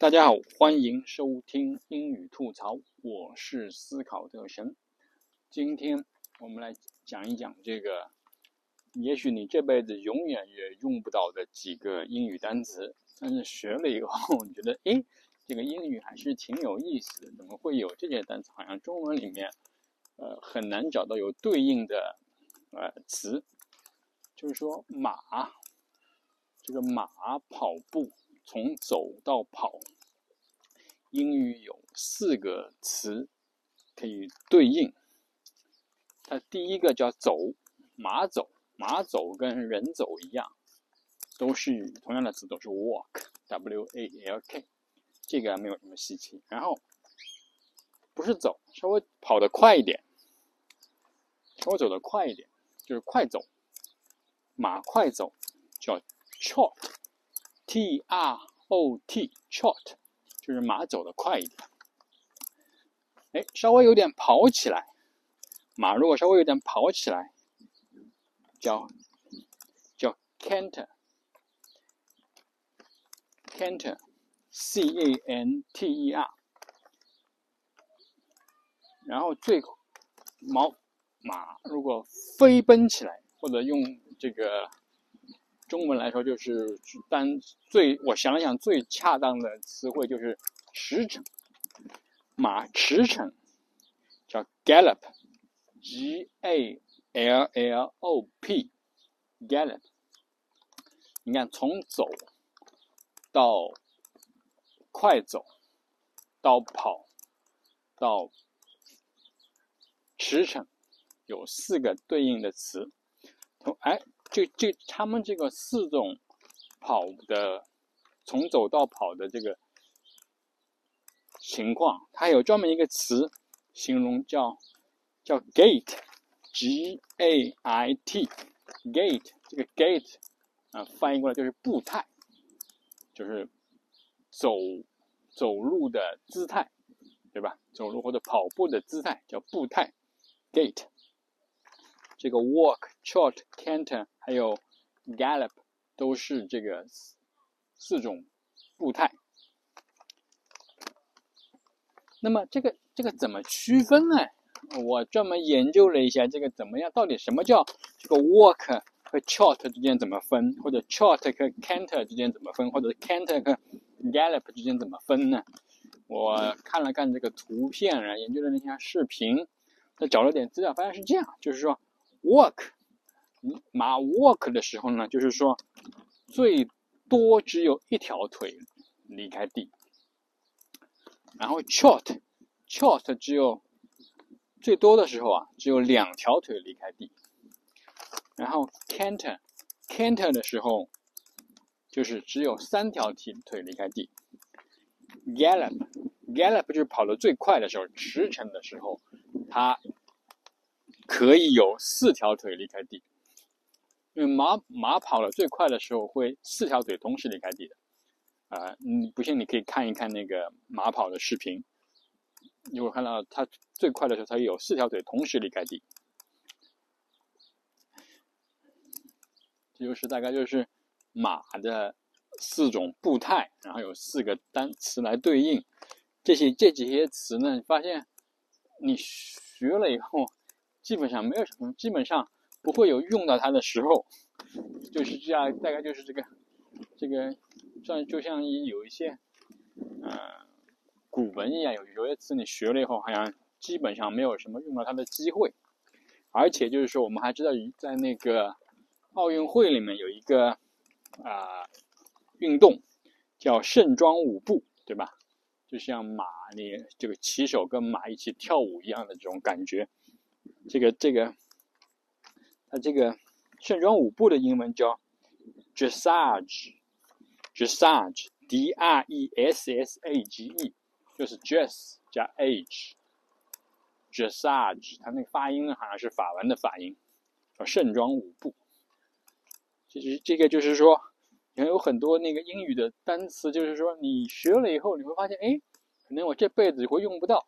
大家好，欢迎收听英语吐槽，我是思考特神。今天我们来讲一讲这个，也许你这辈子永远也用不到的几个英语单词，但是学了以后，你觉得诶，这个英语还是挺有意思的，怎么会有这些单词？好像中文里面，呃，很难找到有对应的呃词。就是说马，这个马跑步。从走到跑，英语有四个词可以对应。它第一个叫走，马走，马走跟人走一样，都是同样的词，都是 walk，w a l k，这个没有什么稀奇。然后不是走，稍微跑得快一点，稍微走得快一点，就是快走，马快走叫 trot。T R O T trot 就是马走得快一点，哎，稍微有点跑起来，马如果稍微有点跑起来，叫叫 canter，canter，C A N T E R，然后最毛马如果飞奔起来，或者用这个。中文来说就是单最，我想想最恰当的词汇就是驰骋，马驰骋叫 gallop，G A L L O P，gallop。你看从走到快走到跑到驰骋，有四个对应的词，从哎。这这他们这个四种跑的，从走到跑的这个情况，它有专门一个词形容，叫叫 gait，g a i t，gait 这个 gait 啊翻译过来就是步态，就是走走路的姿态，对吧？走路或者跑步的姿态叫步态，gait。这个 walk、trot、canter 还有 gallop 都是这个四种步态。那么这个这个怎么区分呢？我专门研究了一下，这个怎么样？到底什么叫这个 walk 和 trot 之间怎么分？或者 trot 和 canter 之间怎么分？或者 canter 和 gallop 之间怎么分呢？我看了看这个图片，然后研究了那些视频，再找了点资料，发现是这样，就是说。Walk，马 walk 的时候呢，就是说最多只有一条腿离开地。然后 trot，trot 只有最多的时候啊，只有两条腿离开地。然后 canter，canter 的时候就是只有三条腿腿离开地。Gallop，gallop 就是跑得最快的时候，驰骋的时候，它。可以有四条腿离开地，因为马马跑了最快的时候会四条腿同时离开地的，啊，你不信你可以看一看那个马跑的视频，你会看到它最快的时候它有四条腿同时离开地，这就是大概就是马的四种步态，然后有四个单词来对应，这些这几些词呢，你发现你学了以后。基本上没有什么，基本上不会有用到它的时候，就是这样，大概就是这个，这个像就像有一些，嗯，古文一样，有有些词你学了以后，好像基本上没有什么用到它的机会，而且就是说，我们还知道在那个奥运会里面有一个啊运动叫盛装舞步，对吧？就像马，你这个骑手跟马一起跳舞一样的这种感觉。这个这个，它这个盛装舞步的英文叫 dressage，dressage，d r e s s a g e，就是 dress 加 age，dressage，它那个发音好像是法文的发音，叫盛装舞步。其实这个就是说，你看有很多那个英语的单词，就是说你学了以后，你会发现，哎，可能我这辈子会用不到。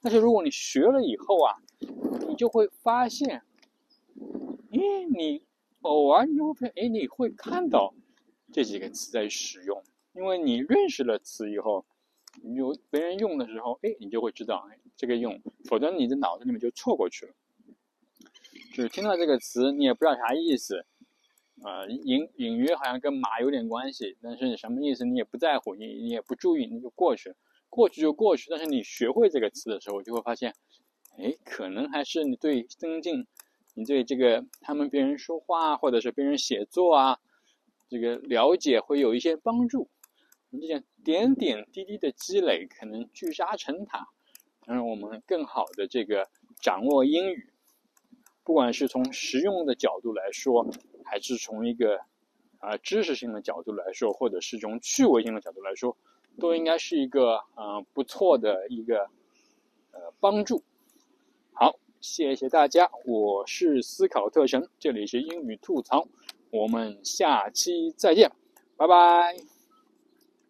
但是如果你学了以后啊，你就会发现，咦，你偶尔你会，哎，你会看到这几个词在使用，因为你认识了词以后，你就别人用的时候，哎，你就会知道，哎，这个用，否则你的脑子里面就错过去了。就是听到这个词，你也不知道啥意思，啊，隐隐约好像跟马有点关系，但是你什么意思你也不在乎，你你也不注意，你就过去，过去就过去。但是你学会这个词的时候，就会发现，哎，可能还是你对增进，你对这个他们别人说话或者是别人写作啊，这个了解会有一些帮助。你这样点点滴滴的积累，可能聚沙成塔，让我们更好的这个掌握英语。不管是从实用的角度来说，还是从一个啊知识性的角度来说，或者是从趣味性的角度来说，都应该是一个呃不错的一个呃帮助。谢谢大家，我是思考特神，这里是英语吐槽，我们下期再见，拜拜。